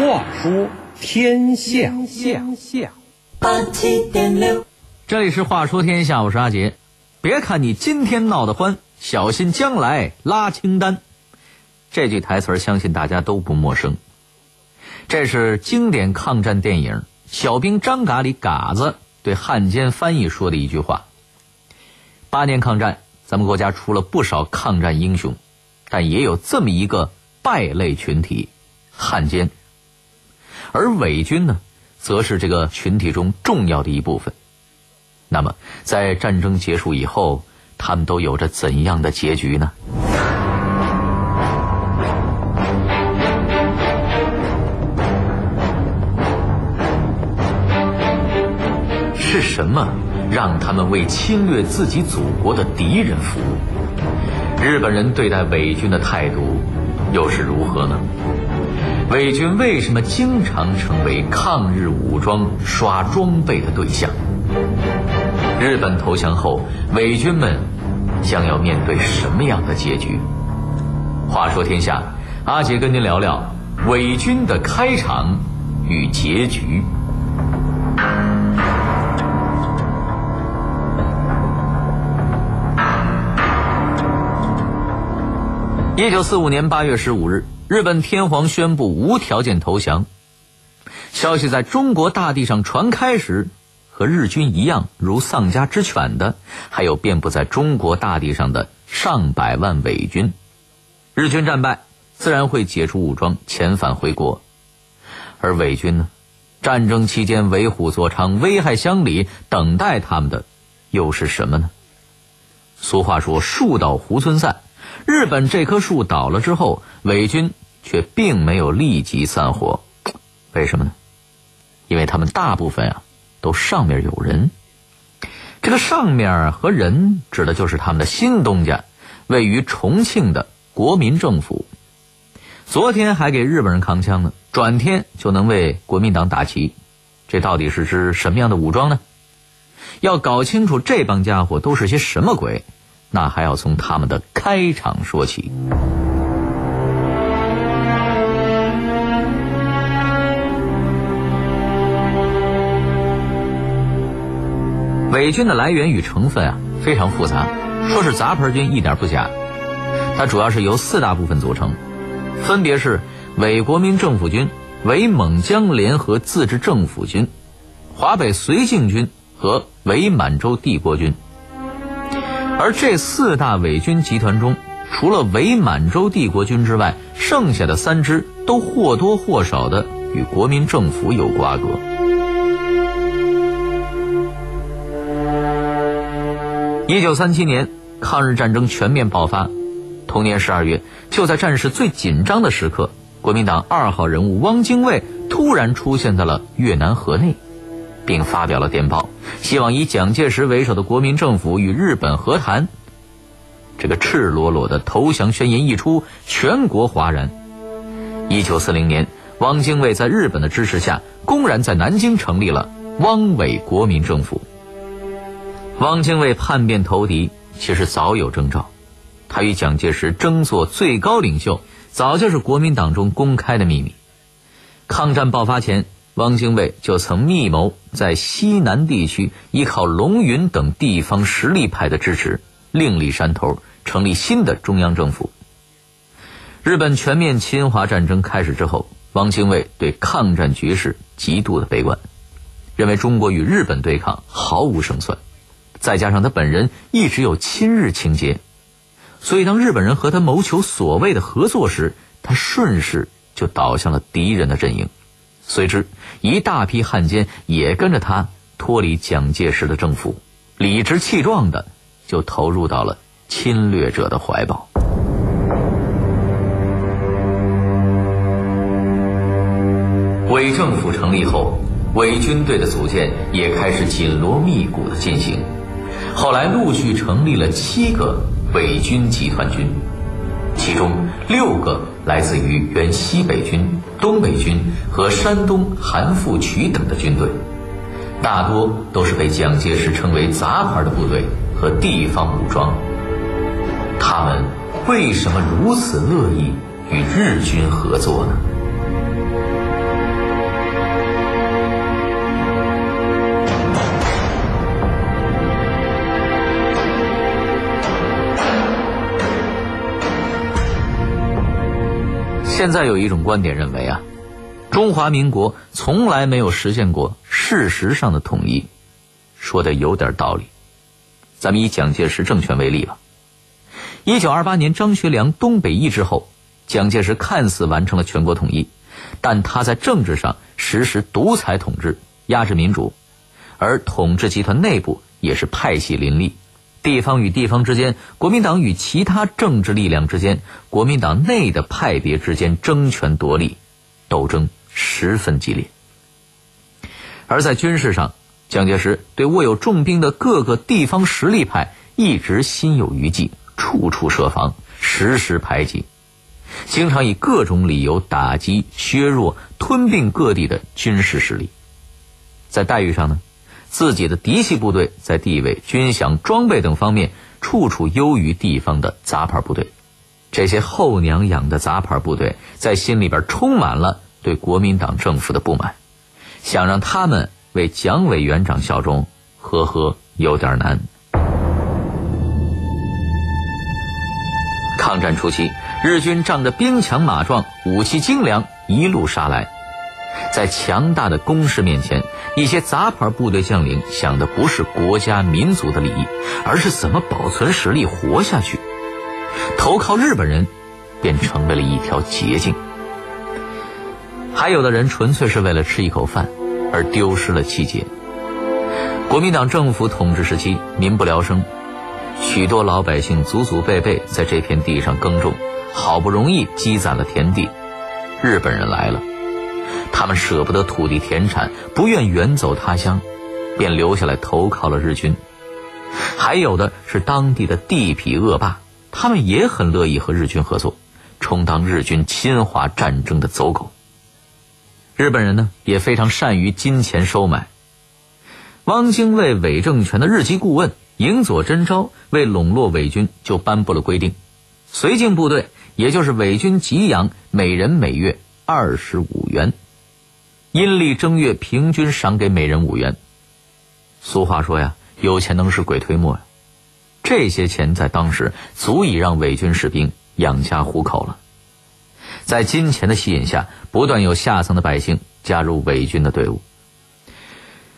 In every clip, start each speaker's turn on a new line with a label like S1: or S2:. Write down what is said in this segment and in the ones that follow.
S1: 话说天下，
S2: 八七点六，
S3: 这里是话说天下，我是阿杰。别看你今天闹得欢，小心将来拉清单。这句台词相信大家都不陌生。这是经典抗战电影《小兵张嘎》里嘎子对汉奸翻译说的一句话。八年抗战，咱们国家出了不少抗战英雄，但也有这么一个败类群体——汉奸。而伪军呢，则是这个群体中重要的一部分。那么，在战争结束以后，他们都有着怎样的结局呢？是什么让他们为侵略自己祖国的敌人服务？日本人对待伪军的态度又是如何呢？伪军为什么经常成为抗日武装刷装备的对象？日本投降后，伪军们将要面对什么样的结局？话说天下，阿杰跟您聊聊伪军的开场与结局。一九四五年八月十五日，日本天皇宣布无条件投降。消息在中国大地上传开时，和日军一样如丧家之犬的，还有遍布在中国大地上的上百万伪军。日军战败，自然会解除武装，遣返回国。而伪军呢，战争期间为虎作伥，危害乡里，等待他们的又是什么呢？俗话说“树倒猢狲散”。日本这棵树倒了之后，伪军却并没有立即散伙，为什么呢？因为他们大部分啊都上面有人。这个上面和人指的就是他们的新东家，位于重庆的国民政府。昨天还给日本人扛枪呢，转天就能为国民党打旗，这到底是支什么样的武装呢？要搞清楚这帮家伙都是些什么鬼。那还要从他们的开场说起。伪军的来源与成分啊非常复杂，说是杂牌军一点不假。它主要是由四大部分组成，分别是伪国民政府军、伪蒙江联合自治政府军、华北绥靖军和伪满洲帝国军。而这四大伪军集团中，除了伪满洲帝国军之外，剩下的三支都或多或少的与国民政府有瓜葛。一九三七年，抗日战争全面爆发。同年十二月，就在战事最紧张的时刻，国民党二号人物汪精卫突然出现在了越南河内。并发表了电报，希望以蒋介石为首的国民政府与日本和谈。这个赤裸裸的投降宣言一出，全国哗然。一九四零年，汪精卫在日本的支持下，公然在南京成立了汪伪国民政府。汪精卫叛变投敌，其实早有征兆。他与蒋介石争做最高领袖，早就是国民党中公开的秘密。抗战爆发前。汪精卫就曾密谋在西南地区依靠龙云等地方实力派的支持，另立山头，成立新的中央政府。日本全面侵华战争开始之后，汪精卫对抗战局势极度的悲观，认为中国与日本对抗毫无胜算。再加上他本人一直有亲日情节，所以当日本人和他谋求所谓的合作时，他顺势就倒向了敌人的阵营。随之，一大批汉奸也跟着他脱离蒋介石的政府，理直气壮的就投入到了侵略者的怀抱。伪政府成立后，伪军队的组建也开始紧锣密鼓的进行。后来陆续成立了七个伪军集团军，其中六个来自于原西北军。东北军和山东韩复渠等的军队，大多都是被蒋介石称为“杂牌”的部队和地方武装。他们为什么如此乐意与日军合作呢？现在有一种观点认为啊，中华民国从来没有实现过事实上的统一，说的有点道理。咱们以蒋介石政权为例吧。一九二八年张学良东北易之后，蒋介石看似完成了全国统一，但他在政治上实施独裁统治，压制民主，而统治集团内部也是派系林立。地方与地方之间，国民党与其他政治力量之间，国民党内的派别之间争权夺利，斗争十分激烈。而在军事上，蒋介石对握有重兵的各个地方实力派一直心有余悸，处处设防，时时排挤，经常以各种理由打击、削弱、吞并各地的军事实力。在待遇上呢？自己的嫡系部队在地位、军饷、装备等方面处处优于地方的杂牌部队，这些后娘养的杂牌部队在心里边充满了对国民党政府的不满，想让他们为蒋委员长效忠，呵呵，有点难。抗战初期，日军仗着兵强马壮、武器精良，一路杀来。在强大的攻势面前，一些杂牌部队将领想的不是国家民族的利益，而是怎么保存实力活下去。投靠日本人，便成为了一条捷径。还有的人纯粹是为了吃一口饭，而丢失了气节。国民党政府统治时期，民不聊生，许多老百姓祖祖辈辈在这片地上耕种，好不容易积攒了田地，日本人来了。他们舍不得土地田产，不愿远走他乡，便留下来投靠了日军。还有的是当地的地痞恶霸，他们也很乐意和日军合作，充当日军侵华战争的走狗。日本人呢，也非常善于金钱收买。汪精卫伪政权的日籍顾问影佐真昭为笼络伪军，就颁布了规定：绥靖部队，也就是伪军给养，每人每月二十五元。阴历正月，平均赏给每人五元。俗话说呀，有钱能使鬼推磨呀。这些钱在当时足以让伪军士兵养家糊口了。在金钱的吸引下，不断有下层的百姓加入伪军的队伍。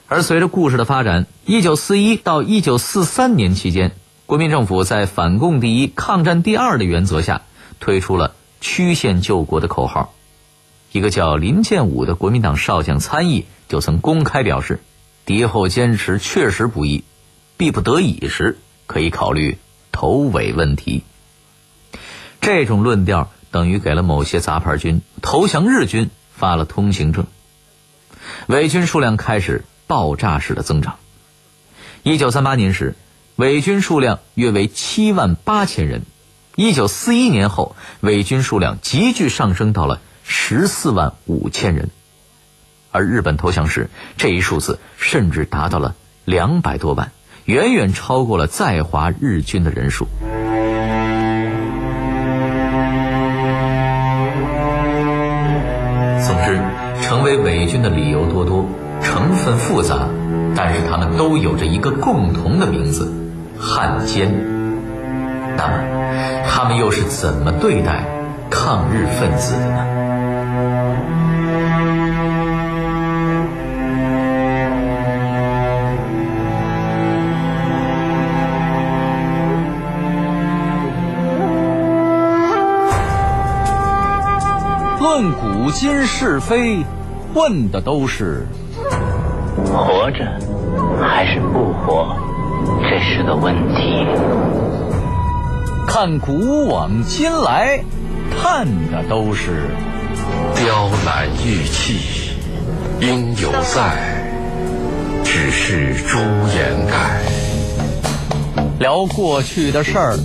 S3: 而随着故事的发展，一九四一到一九四三年期间，国民政府在反共第一、抗战第二的原则下，推出了曲线救国的口号。一个叫林建武的国民党少将参议就曾公开表示：“敌后坚持确实不易，必不得已时可以考虑投伪问题。”这种论调等于给了某些杂牌军投降日军发了通行证。伪军数量开始爆炸式的增长。一九三八年时，伪军数量约为七万八千人；一九四一年后，伪军数量急剧上升到了。十四万五千人，而日本投降时，这一数字甚至达到了两百多万，远远超过了在华日军的人数。总之，成为伪军的理由多多，成分复杂，但是他们都有着一个共同的名字——汉奸。那么，他们又是怎么对待抗日分子的呢？
S1: 论古今是非，问的都是
S4: 活着还是不活，这是个问题。
S1: 看古往今来，看的都是
S5: 雕栏玉砌应犹在，只是朱颜改。
S1: 聊过去的事儿，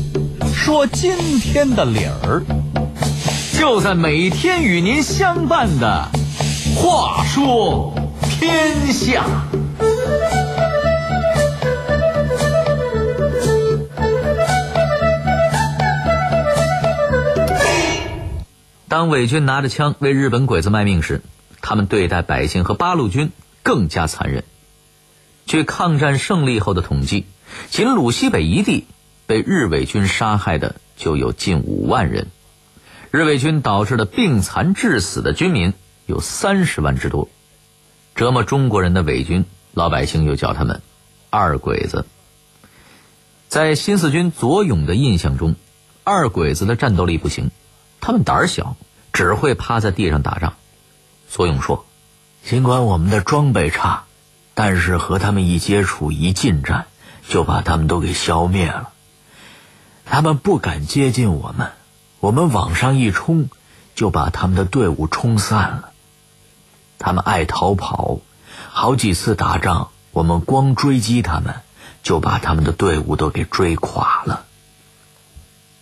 S1: 说今天的理儿。就在每天与您相伴的《话说天下》。
S3: 当伪军拿着枪为日本鬼子卖命时，他们对待百姓和八路军更加残忍。据抗战胜利后的统计，仅鲁西北一地被日伪军杀害的就有近五万人。日伪军导致的病残致死的军民有三十万之多。折磨中国人的伪军，老百姓又叫他们“二鬼子”。在新四军左勇的印象中，二鬼子的战斗力不行，他们胆儿小，只会趴在地上打仗。左勇说：“
S6: 尽管我们的装备差，但是和他们一接触、一近战，就把他们都给消灭了。他们不敢接近我们，我们往上一冲，就把他们的队伍冲散了。他们爱逃跑，好几次打仗，我们光追击他们。”就把他们的队伍都给追垮了。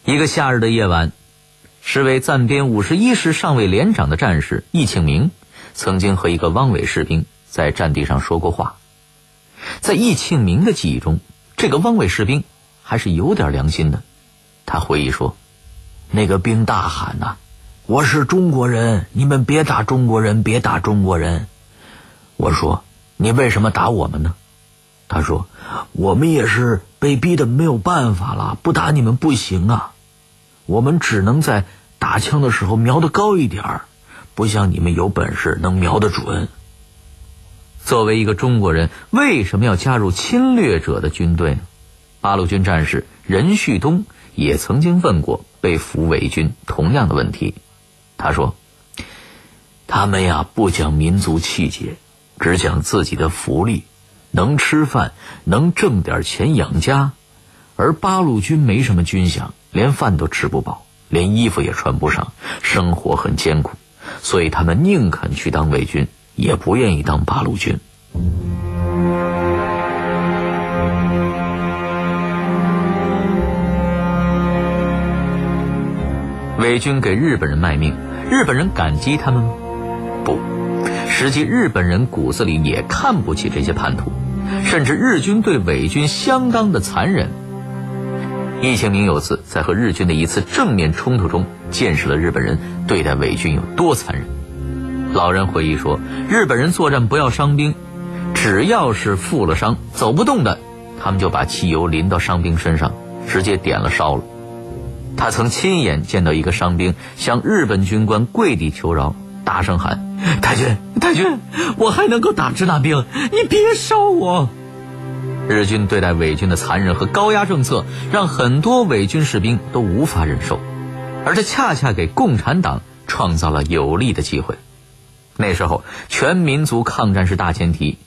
S3: 一个夏日的夜晚，是为暂编五十一师上尉连长的战士易庆明，曾经和一个汪伪士兵在战地上说过话。在易庆明的记忆中，这个汪伪士兵还是有点良心的。他回忆说：“
S6: 那个兵大喊呐，我是中国人，你们别打中国人，别打中国人。”我说：“你为什么打我们呢？”他说：“我们也是被逼的没有办法了，不打你们不行啊！我们只能在打枪的时候瞄得高一点儿，不像你们有本事能瞄得准。”
S3: 作为一个中国人，为什么要加入侵略者的军队呢？八路军战士任旭东也曾经问过被俘伪军同样的问题。他说：“
S6: 他们呀，不讲民族气节，只讲自己的福利。”能吃饭，能挣点钱养家，而八路军没什么军饷，连饭都吃不饱，连衣服也穿不上，生活很艰苦，所以他们宁肯去当伪军，也不愿意当八路军。
S3: 伪军给日本人卖命，日本人感激他们吗？不，实际日本人骨子里也看不起这些叛徒。甚至日军对伪军相当的残忍。易庆明有次在和日军的一次正面冲突中，见识了日本人对待伪军有多残忍。老人回忆说，日本人作战不要伤兵，只要是负了伤走不动的，他们就把汽油淋到伤兵身上，直接点了烧了。他曾亲眼见到一个伤兵向日本军官跪地求饶。大声喊：“太君，太君，我还能够打支那兵，你别烧我！”日军对待伪军的残忍和高压政策，让很多伪军士兵都无法忍受，而这恰恰给共产党创造了有利的机会。那时候，全民族抗战是大前提，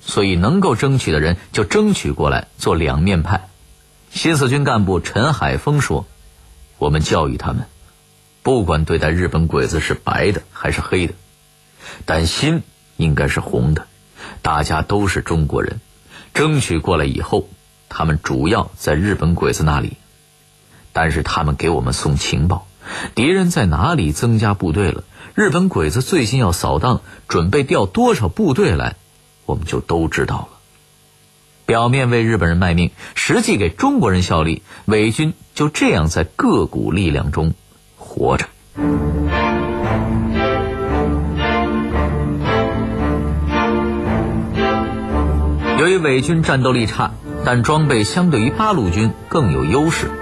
S3: 所以能够争取的人就争取过来做两面派。新四军干部陈海峰说：“我们教育他们。”不管对待日本鬼子是白的还是黑的，但心应该是红的。大家都是中国人，争取过来以后，他们主要在日本鬼子那里，但是他们给我们送情报，敌人在哪里增加部队了，日本鬼子最近要扫荡，准备调多少部队来，我们就都知道了。表面为日本人卖命，实际给中国人效力，伪军就这样在各股力量中。活着。由于伪军战斗力差，但装备相对于八路军更有优势，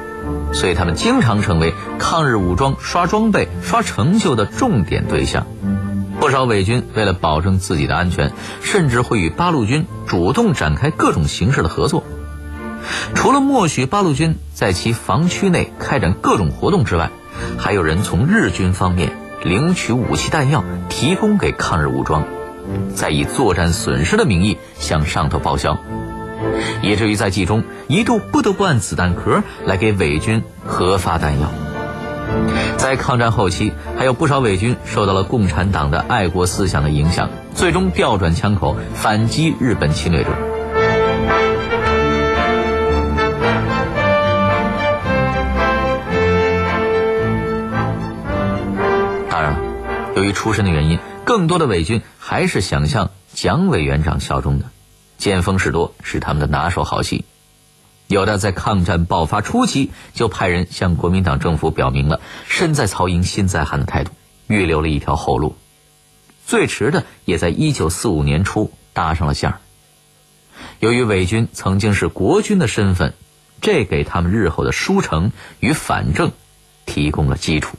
S3: 所以他们经常成为抗日武装刷装备、刷成就的重点对象。不少伪军为了保证自己的安全，甚至会与八路军主动展开各种形式的合作。除了默许八路军在其防区内开展各种活动之外，还有人从日军方面领取武器弹药，提供给抗日武装，再以作战损失的名义向上头报销，以至于在冀中一度不得不按子弹壳来给伪军核发弹药。在抗战后期，还有不少伪军受到了共产党的爱国思想的影响，最终调转枪口反击日本侵略者。由于出身的原因，更多的伪军还是想向蒋委员长效忠的。见风使舵是他们的拿手好戏。有的在抗战爆发初期就派人向国民党政府表明了“身在曹营心在汉”的态度，预留了一条后路。最迟的也在一九四五年初搭上了线儿。由于伪军曾经是国军的身份，这给他们日后的书城与反正提供了基础。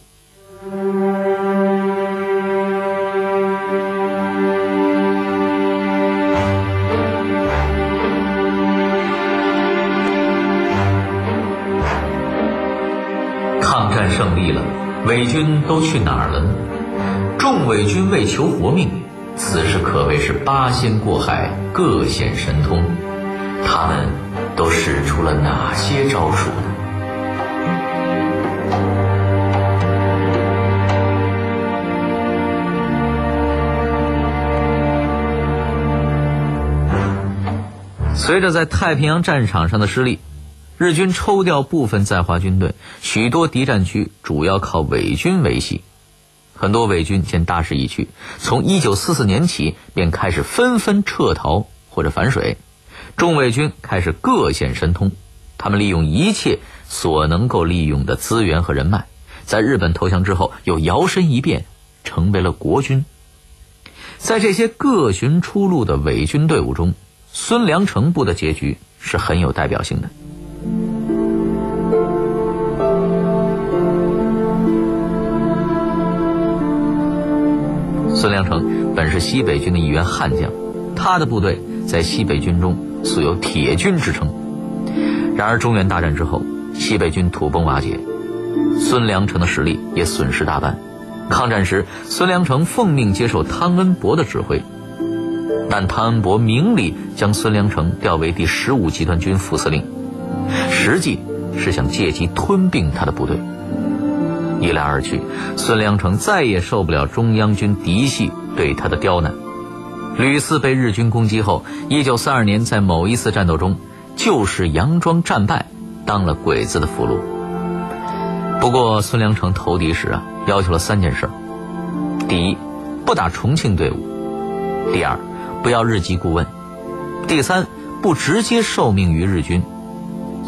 S3: 胜利了，伪军都去哪儿了呢？众伪军为求活命，此时可谓是八仙过海，各显神通。他们都使出了哪些招数呢？随着在太平洋战场上的失利，日军抽调部分在华军队，许多敌占区主要靠伪军维系。很多伪军见大势已去，从1944年起便开始纷纷撤逃或者反水。众伪军开始各显神通，他们利用一切所能够利用的资源和人脉，在日本投降之后又摇身一变成为了国军。在这些各寻出路的伪军队伍中，孙良诚部的结局是很有代表性的。孙良诚本是西北军的一员悍将，他的部队在西北军中素有“铁军”之称。然而中原大战之后，西北军土崩瓦解，孙良诚的实力也损失大半。抗战时，孙良诚奉命接受汤恩伯的指挥。但汤恩伯明里将孙良诚调为第十五集团军副司令，实际是想借机吞并他的部队。一来二去，孙良诚再也受不了中央军嫡系对他的刁难，屡次被日军攻击后，一九四二年在某一次战斗中，就是佯装战败，当了鬼子的俘虏。不过，孙良诚投敌时啊，要求了三件事：第一，不打重庆队伍；第二，不要日籍顾问，第三，不直接受命于日军，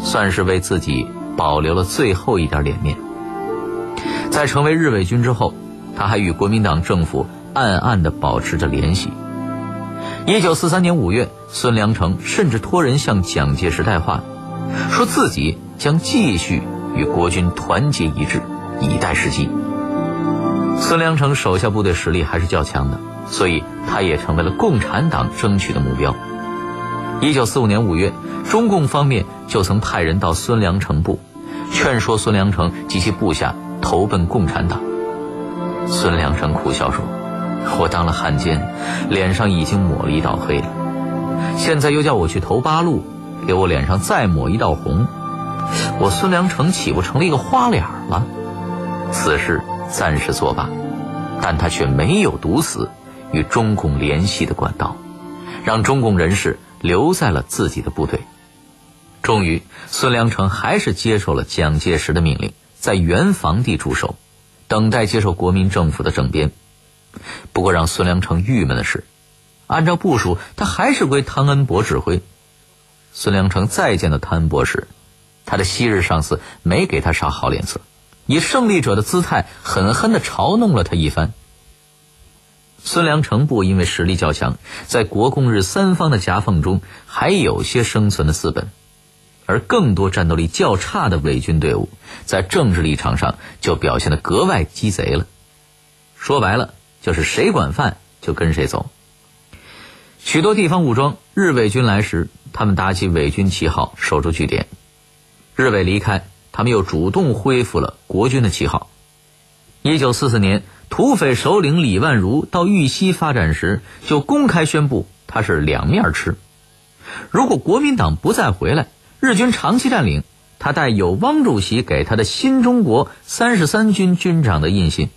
S3: 算是为自己保留了最后一点脸面。在成为日伪军之后，他还与国民党政府暗暗地保持着联系。一九四三年五月，孙良诚甚至托人向蒋介石带话，说自己将继续与国军团结一致，以待时机。孙良诚手下部队实力还是较强的。所以，他也成为了共产党争取的目标。一九四五年五月，中共方面就曾派人到孙良诚部，劝说孙良诚及其部下投奔共产党。孙良诚苦笑说：“我当了汉奸，脸上已经抹了一道黑了，现在又叫我去投八路，给我脸上再抹一道红，我孙良诚岂不成了一个花脸了？此事暂时作罢。”但他却没有堵死。与中共联系的管道，让中共人士留在了自己的部队。终于，孙良诚还是接受了蒋介石的命令，在原防地驻守，等待接受国民政府的整编。不过，让孙良诚郁闷的是，按照部署，他还是归汤恩伯指挥。孙良诚再见到汤恩伯时，他的昔日上司没给他啥好脸色，以胜利者的姿态狠狠地嘲弄了他一番。孙良诚部因为实力较强，在国共日三方的夹缝中还有些生存的资本，而更多战斗力较差的伪军队伍，在政治立场上就表现得格外鸡贼了。说白了，就是谁管饭就跟谁走。许多地方武装日伪军来时，他们打起伪军旗号守住据点；日伪离开，他们又主动恢复了国军的旗号。一九四四年。土匪首领李万如到玉溪发展时，就公开宣布他是两面吃。如果国民党不再回来，日军长期占领，他带有汪主席给他的新中国三十三军军长的印信；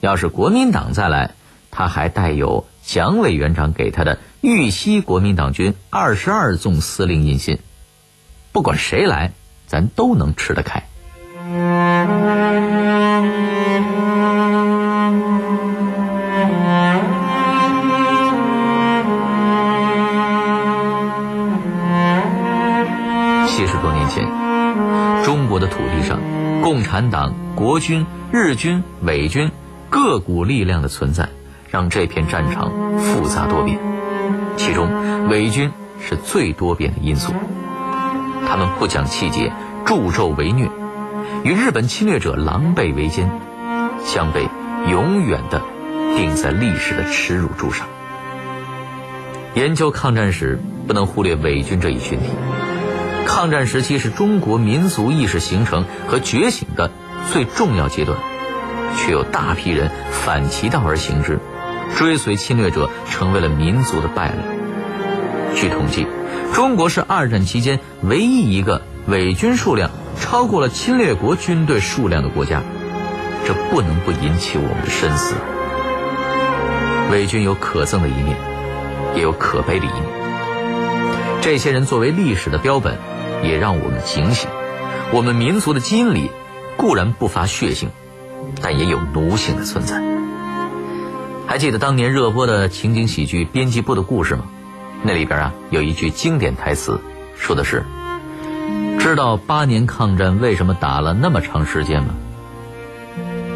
S3: 要是国民党再来，他还带有蒋委员长给他的玉溪国民党军二十二纵司令印信。不管谁来，咱都能吃得开。中国的土地上，共产党、国军、日军、伪军各股力量的存在，让这片战场复杂多变。其中，伪军是最多变的因素。他们不讲气节，助纣为虐，与日本侵略者狼狈为奸。将被永远的钉在历史的耻辱柱上。研究抗战史，不能忽略伪军这一群体。抗战时期是中国民族意识形成和觉醒的最重要阶段，却有大批人反其道而行之，追随侵略者，成为了民族的败类。据统计，中国是二战期间唯一一个伪军数量超过了侵略国军队数量的国家，这不能不引起我们的深思。伪军有可憎的一面，也有可悲的一面。这些人作为历史的标本。也让我们警醒，我们民族的基因里固然不乏血性，但也有奴性的存在。还记得当年热播的情景喜剧《编辑部的故事》吗？那里边啊有一句经典台词，说的是：“知道八年抗战为什么打了那么长时间吗？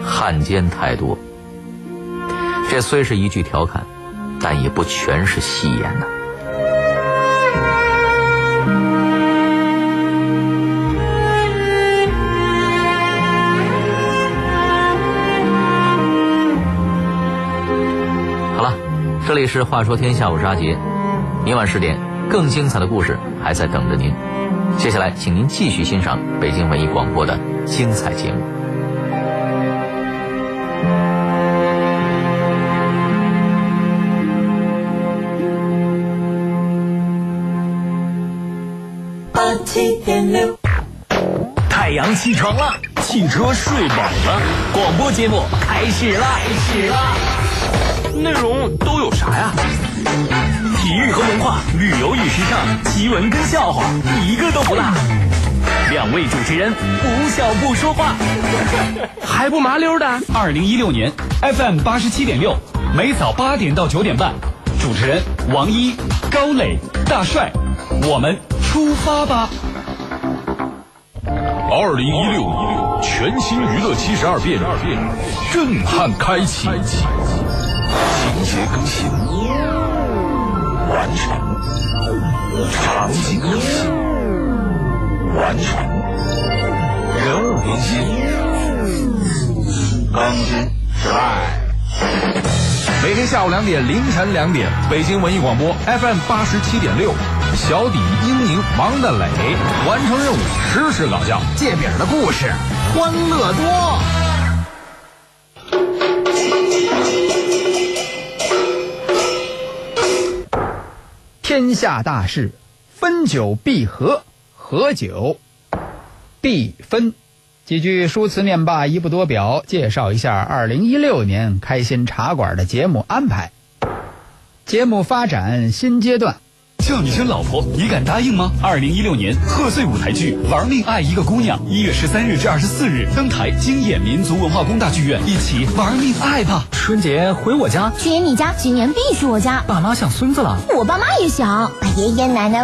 S3: 汉奸太多。”这虽是一句调侃，但也不全是戏言呐。里是《话说天下》，我是阿杰。明晚十点，更精彩的故事还在等着您。接下来，请您继续欣赏北京文艺广播的精彩节目。
S2: 八七点六，
S7: 太阳起床了，汽车睡饱了，广播节目开始了，开始了。内容都有啥呀？体育和文化，旅游与时尚，奇闻跟笑话，一个都不落。两位主持人不笑不说话，还不麻溜的。二零一六年 FM 八十七点六，每早八点到九点半，主持人王一、高磊、大帅，我们出发吧。
S8: 二零一六全新娱乐七十二变，震撼开启。情节更新完成，场景更新完成，人物更新更新失败。每天下午两点，凌晨两点，北京文艺广播 FM 八十七点六，小底、英宁、王大磊完成任务，实时搞笑，
S9: 借饼的故事，欢乐多。天下大事，分久必合，合久必分。几句书词念罢，一不多表，介绍一下二零一六年开心茶馆的节目安排。节目发展新阶段。
S7: 叫你声老婆，你敢答应吗？二零一六年贺岁舞台剧《玩命爱一个姑娘》，一月十三日至二十四日登台，惊艳民族文化宫大剧院，一起玩命爱吧！
S10: 春节回我家，
S11: 去年你家，今年必须我家。
S10: 爸妈想孙子了，
S11: 我爸妈也想，把爷爷奶奶。